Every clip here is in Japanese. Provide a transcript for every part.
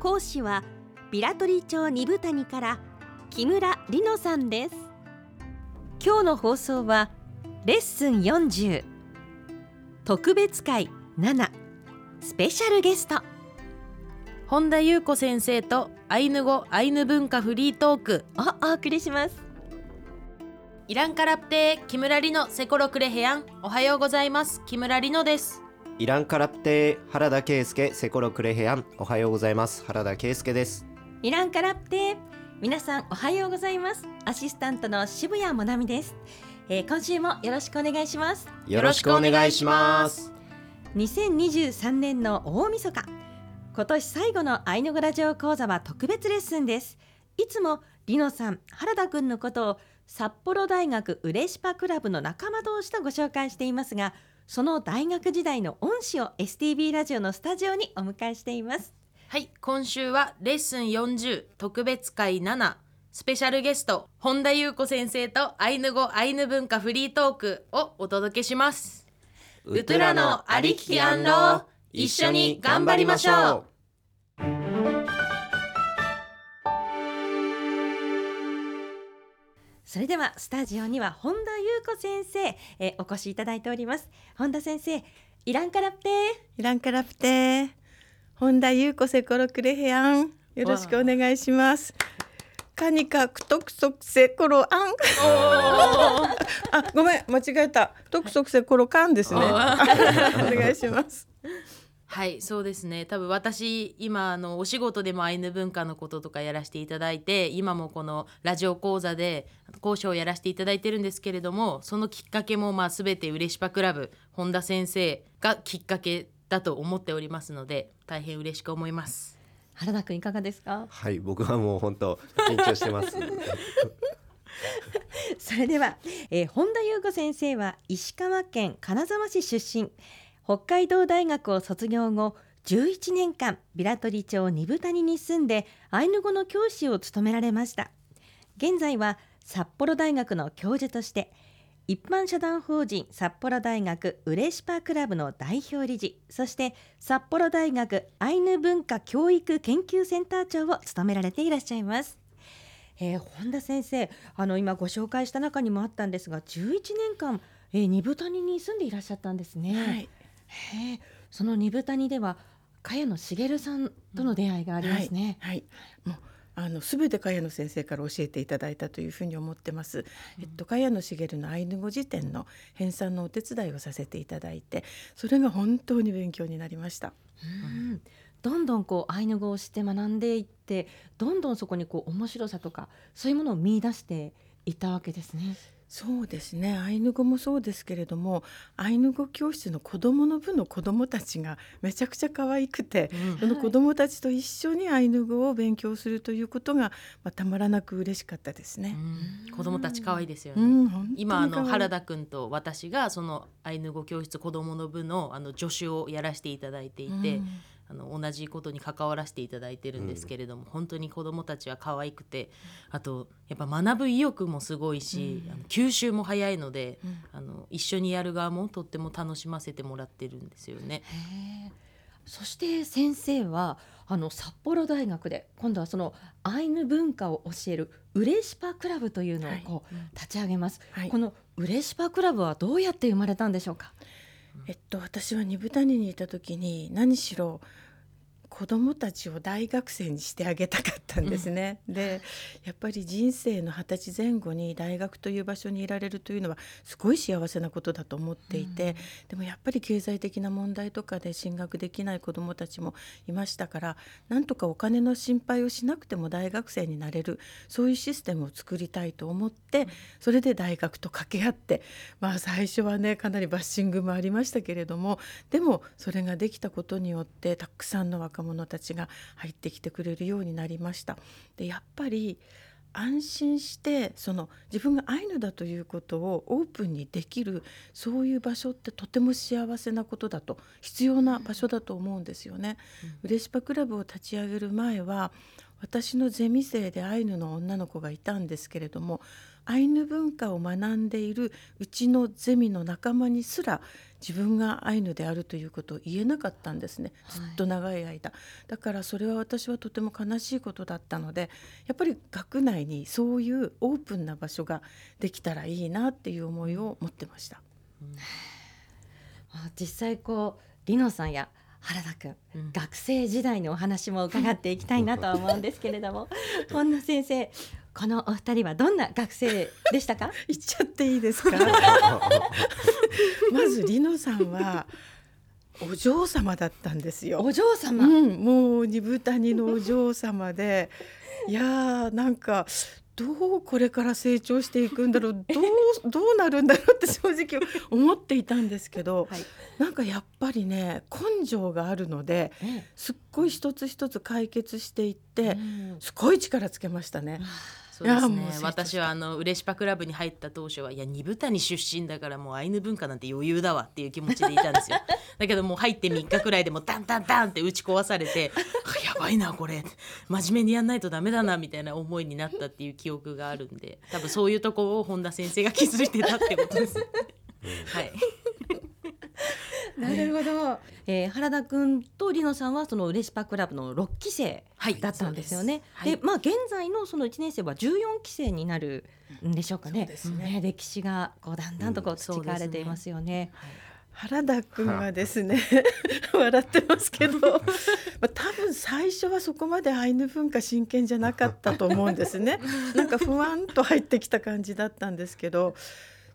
講師はビラトリ町二部谷から木村里乃さんです。今日の放送はレッスン40特別会7スペシャルゲスト。本田裕子先生とアイヌ語アイヌ文化フリートーク。をお送りします。イランカラプテー木村里乃セコロクレヘヤン。おはようございます。木村里乃ですイランカラプテー原田圭介セコロクレヘヤンおはようございます。原田圭介です。イランカラプテー皆さんおはようございます。アシスタントの渋谷もなみです、えー、今週もよろしくお願いします。よろしくお願いします。2023年の大晦日。今年最後のアイヌ語ラジオ講座は特別レッスンです。いつもリノさん原田くんのことを札幌大学ウレシパクラブの仲間同士とご紹介していますがその大学時代の恩師を STB ラジオのスタジオにお迎えしています。はい今週はレッスン40特別会7スペシャルゲスト本田裕子先生とアイヌ語アイヌ文化フリートークをお届けします。ウトゥラのありききアンロー一緒に頑張りましょうそれではスタジオには本田裕子先生、えお越しいただいております。本田先生イランカラプテイランカラプテ本田裕子セコロクレヘアンよろしくお願いします。カニカクトクソクセコロアンあ ごめん間違えた。トクソクセコロカンですね。お願いしますはいそうですね。多分私今あのお仕事でもアイヌ文化のこととかやらせていただいて今もこのラジオ講座で講師をやらせていただいてるんですけれどもそのきっかけもまあ全てうれしぱクラブ本田先生がきっかけだと思っておりますので大変嬉しく思います。原田くんいかがですか？はい僕はもう本当緊張してます。それでは、えー、本田裕子先生は石川県金沢市出身北海道大学を卒業後11年間ビラトリ町二部谷に住んでアイヌ語の教師を務められました。現在は札幌大学の教授として一般社団法人札幌大学ウレシパクラブの代表理事そして札幌大学アイヌ文化教育研究センター長を務められていらっしゃいます。えー、本田先生あの今ご紹介した中にもあったんですが11年間、えー、二部谷に住んでいらっしゃったんですね。はい。へえ、その二部谷では茅野茂さんとの出会いがありますね。はい、はい、もうあのすべて茅野先生から教えていただいたというふうに思ってます。うん、えっと茅野茂のアイヌ語辞典の編纂のお手伝いをさせていただいて、それが本当に勉強になりました。うんどんどんこうアイヌ語をして学んでいってどんどんそこにこう面白さとかそういうものを見出していったわけですね。そうですねアイヌ語もそうですけれどもアイヌ語教室の子どもの部の子どもたちがめちゃくちゃ可愛くて、うん、その子どもたちと一緒にアイヌ語を勉強するということが、まあ、たまらなく嬉しかったですね。うん、子どもたち可愛いですよね。うん、今あの原田君と私がそのアイヌ語教室子どもの部のあの助手をやらせていただいていて。あの同じことに関わらせていただいてるんですけれども、うん、本当に子どもたちは可愛くてあとやっぱ学ぶ意欲もすごいし、うん、あの吸収も早いので、うん、あの一緒にやる側もとっても楽しませてもらってるんですよね。そして先生はあの札幌大学で今度はそのアイヌ文化を教えるウレシパクラブというのをこう、立ち上げます、はい、このウレシパクラブはどうやって生まれたんでしょうか？えっと私は二部谷にいた時に何しろ子どもたちを大学生にしてあげたかったんですね。うん、でやっぱり人生の二十歳前後に大学という場所にいられるというのはすごい幸せなことだと思っていて、うん、でもやっぱり経済的な問題とかで進学できない子どもたちもいましたからなんとかお金の心配をしなくても大学生になれるそういうシステムを作りたいと思ってそれで大学と掛け合ってまあ最初はねかなりバッシングもありましたけれどもでもそれができたことによってたくさんの若者者たちが入ってきてくれるようになりました。でやっぱり安心してその自分がアイヌだということをオープンにできるそういう場所ってとても幸せなことだと必要な場所だと思うんですよね。うれしぱクラブを立ち上げる前は私のゼミ生でアイヌの女の子がいたんですけれどもアイヌ文化を学んでいるうちのゼミの仲間にすら自分がアイヌであるということを言えなかったんですね。ずっと長い間、はい、だからそれは私はとても悲しいことだったのでやっぱり学内にそういうオープンな場所ができたらいいなっていう思いを持ってました。うん、実際こうリノさんや原田君、うん、学生時代のお話も伺っていきたいなとは思うんですけれども本田先生このお二人はどんな学生でしたか？言っちゃっていいですか？まずリノさんはお嬢様だったんですよ。お嬢様、うん、もう二部谷のお嬢様で。いやーなんかどうこれから成長していくんだろう どうどうなるんだろうって 正直思っていたんですけど、はい、なんかやっぱりね根性があるのですっごい一つ一つ解決していって、すごい力つけましたね。そうですね。私はあのウレシパクラブに入った当初はいや二部谷出身だからもうアイヌ文化なんて余裕だわっていう気持ちでいたんですよ。だけどもう入って3日くらいでもダンダンダンって打ち壊されてやばいなこれ。真面目にやんないとダメだなみたいな思いになったっていう記憶があるんで多分そういうとこを本田先生が気づいてたってことです、はいなるほど、えー、原田君とりのさんはそのうれしパクラブの6期生だったんですよね。はい、でまあ現在のその1年生は14期生になるんでしょうかね。うね。歴史がこうだんだんとこう培われていますよね。原田君はですね 笑ってますけど、まあ、多分最初はそこまでアイヌ文化真剣じゃなかったと思うんですね。なんかふわんと入ってきた感じだったんですけど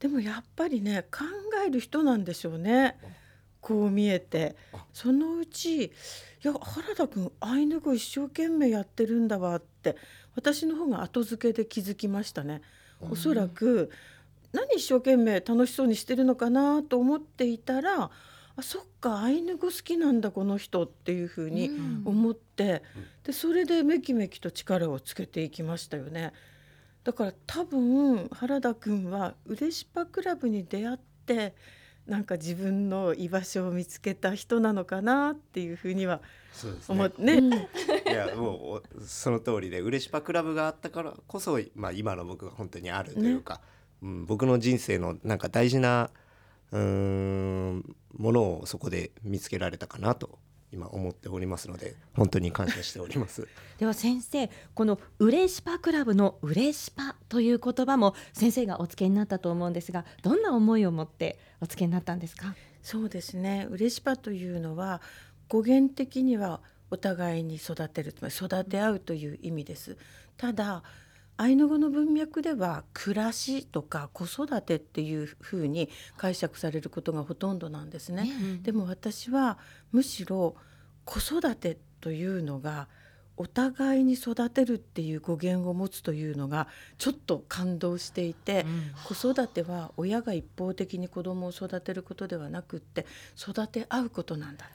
でもやっぱりね考える人なんでしょうねこう見えてそのうち「いや原田君アイヌ語一生懸命やってるんだわ」って私の方が後付けで気づきましたね。おそらく何一生懸命楽しそうにしてるのかなと思っていたらあそっかアイヌ語好きなんだこの人っていうふうに思って、でそれでめきめきと力をつけていきましたよね。だから多分原田君はうれしパクラブに出会ってなんか自分の居場所を見つけた人なのかなっていうふうには思ってね。ね。いやもうその通りでうれしパクラブがあったからこそ、まあ、今の僕が本当にあるというか、ね、うん、僕の人生のなんか大事なうんものをそこで見つけられたかなと今思っておりますので本当に感謝しております。では先生このうれしパクラブのうれしパという言葉も先生がお付けになったと思うんですがどんな思いを持ってお付けになったんですか？そうですね。うれしパというのは語源的にはお互いに育てるつまり育て合うという意味です。ただアイヌ語の文脈では暮らしとか子育てっていうふうに解釈されることがほとんどなんですね。うん、でも私はむしろ子育てというのがお互いに育てるっていう語源を持つというのがちょっと感動していて、うん、子育ては親が一方的に子供を育てることではなくって育て合うことなんだ。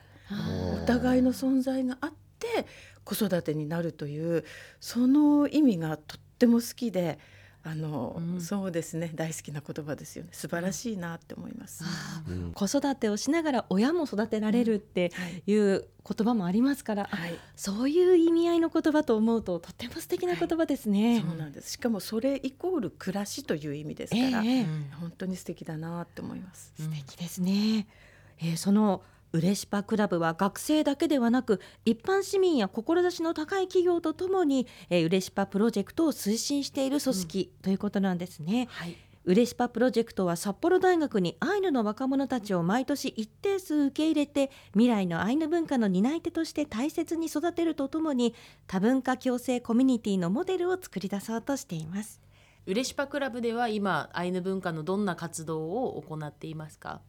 お互いの存在があって子育てになるというその意味がとっても好きであの、うん、そうですね。大好きな言葉ですよね。素晴らしいなって思います、うん、子育てをしながら親も育てられるってい。う言葉もありますから、はい、そういう意味合いの言葉と思うととても素敵な言葉ですね、はい、そうなんです。しかもそれイコール暮らしという意味ですから、えー、本当に素敵だなって思います。素敵ですね、えー、そのウレシパクラブは学生だけではなく一般市民や志の高い企業とともに、えー、ウレシパプロジェクトを推進している組織、ということなんですね。はい。ウレシパプロジェクトは札幌大学にアイヌの若者たちを毎年一定数受け入れて未来のアイヌ文化の担い手として大切に育てるとともに多文化共生コミュニティのモデルを作り出そうとしています。ウレシパクラブでは今アイヌ文化のどんな活動を行っていますか？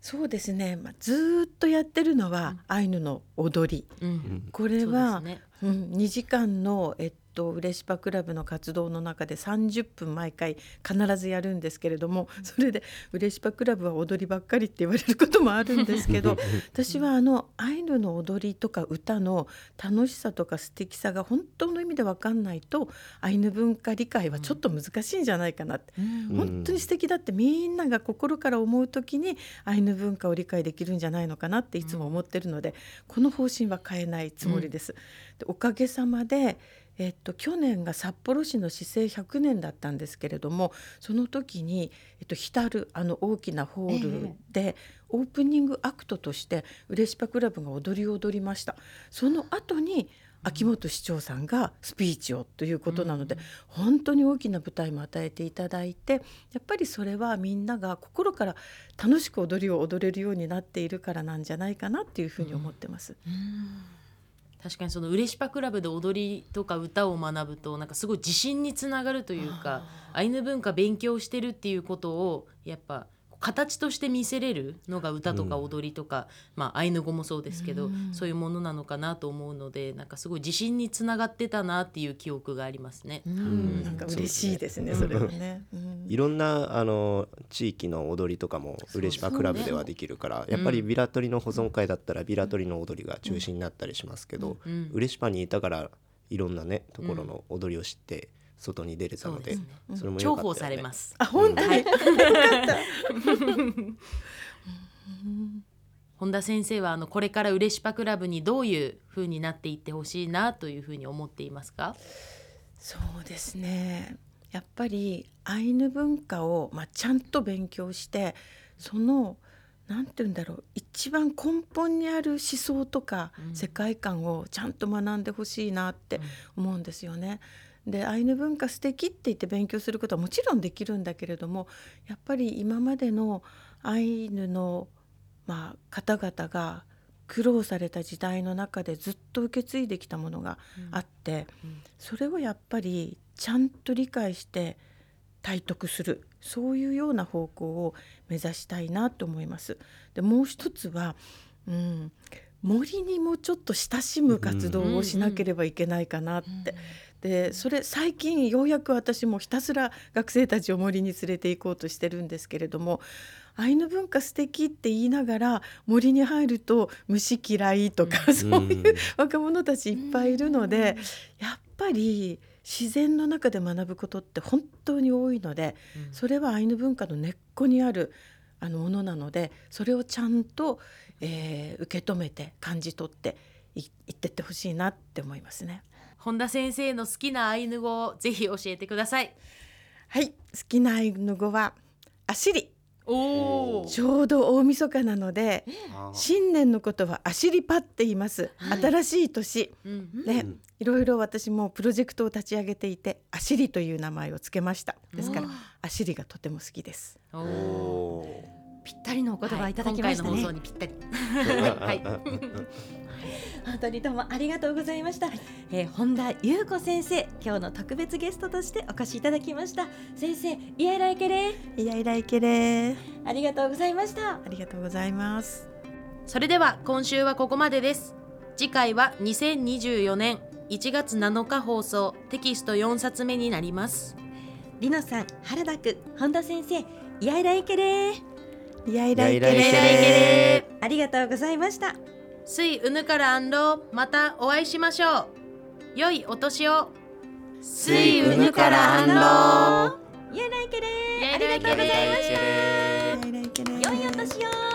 そうですね、まあ、ずっとやってるのは、アイヌの踊り、うん、これは、ね。うん、2時間の、えっと嬉しパクラブの活動の中で30分毎回必ずやるんですけれどもそれで嬉しパクラブは踊りばっかりって言われることもあるんですけど 私はあのアイヌの踊りとか歌の楽しさとか素敵さが本当の意味で分かんないとアイヌ文化理解はちょっと難しいんじゃないかなって、うん、本当に素敵だってみんなが心から思う時にアイヌ文化を理解できるんじゃないのかなっていつも思ってるので、この方針は変えないつもりです。でおかげさまでえっと、去年が札幌市の市政100年だったんですけれどもその時に、えっと、浸るあの大きなホールで、オープニングアクトとしてウレシパクラブが踊り踊りました。その後に秋元市長さんがスピーチをということなので、うん、本当に大きな舞台も与えていただいてやっぱりそれはみんなが心から楽しく踊りを踊れるようになっているからなんじゃないかなっていうふうに思ってます。うん確かにその「うれしパクラブ」で踊りとか歌を学ぶとなんかすごい自信につながるというかアイヌ文化勉強してるっていうことをやっぱ形として見せれるのが歌とか踊りとか、うん、まあアイヌ語もそうですけど、うん、そういうものなのかなと思うのでなんかすごい自信につながってたなっていう記憶がありますね。うん、なんか嬉しいですね、それはね。いろんなあの地域の踊りとかもうれしパクラブではできるから、やっぱりビラトリの保存会だったらビラトリの踊りが中心になったりしますけど、うれしパにいたからいろんなねところの踊りを知って。外に出れたので、それも重宝されます。あ、本当に？本田先生はあのこれからうれしパクラブにどういう風になっていってほしいなというふうに思っていますか？そうですね。やっぱりアイヌ文化をまあちゃんと勉強してそのて言うんだろう。一番根本にある思想とか世界観をちゃんと学んでほしいなって思うんですよね。うんでアイヌ文化素敵って言って勉強することはもちろんできるんだけれどもやっぱり今までのアイヌの、まあ、方々が苦労された時代の中でずっと受け継いできたものがあって、うんうん、それをやっぱりちゃんと理解して体得するそういうような方向を目指したいなと思います。でもう一つは、うん、森にもちょっと親しむ活動をしなければいけないかなって。うんうんでそれ最近ようやく私もひたすら学生たちを森に連れて行こうとしてるんですけれどもアイヌ文化素敵って言いながら森に入ると虫嫌いとか、うん、そういう若者たちいっぱいいるので、うん、やっぱり自然の中で学ぶことって本当に多いので、うん、それはアイヌ文化の根っこにあるあのものなのでそれをちゃんと、えー、受け止めて感じ取っていってってほしいなって思いますね。本田先生の好きなアイヌ語をぜひ教えてください。はい。好きなアイヌ語はアシリ。おちょうど大晦日なので新年のことはアシリパって言います、はい、新しい年、うん、ね、いろいろ私もプロジェクトを立ち上げていてアシリという名前をつけました。ですからアシリがとても好きです。ぴったりのお言葉いただきましたね、はい、はい 本当にどうもありがとうございました、えー、本田優子先生今日の特別ゲストとしてお越しいただきました。先生イヤイライケレイヤイライケレありがとうございました。ありがとうございます。それでは今週はここまでです。次回は2024年1月7日放送テキスト4冊目になります。りのさん原田くん本田先生イヤイライケレイヤイライケレありがとうございましたスイウヌからアンロまたお会いしましょう。良いお年を。スイウヌからアンロやらいけれありがとうございました。良いお年を